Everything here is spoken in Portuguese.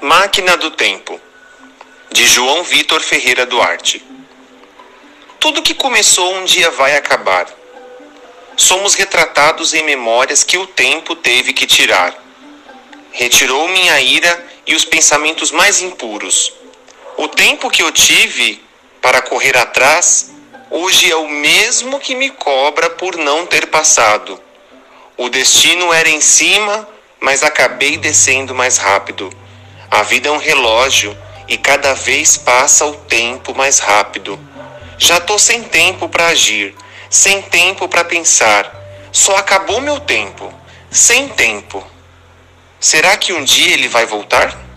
Máquina do Tempo, de João Vitor Ferreira Duarte. Tudo que começou um dia vai acabar. Somos retratados em memórias que o tempo teve que tirar. Retirou minha ira e os pensamentos mais impuros. O tempo que eu tive para correr atrás, hoje é o mesmo que me cobra por não ter passado. O destino era em cima, mas acabei descendo mais rápido. A vida é um relógio e cada vez passa o tempo mais rápido. Já tô sem tempo para agir, sem tempo para pensar. Só acabou meu tempo, sem tempo. Será que um dia ele vai voltar?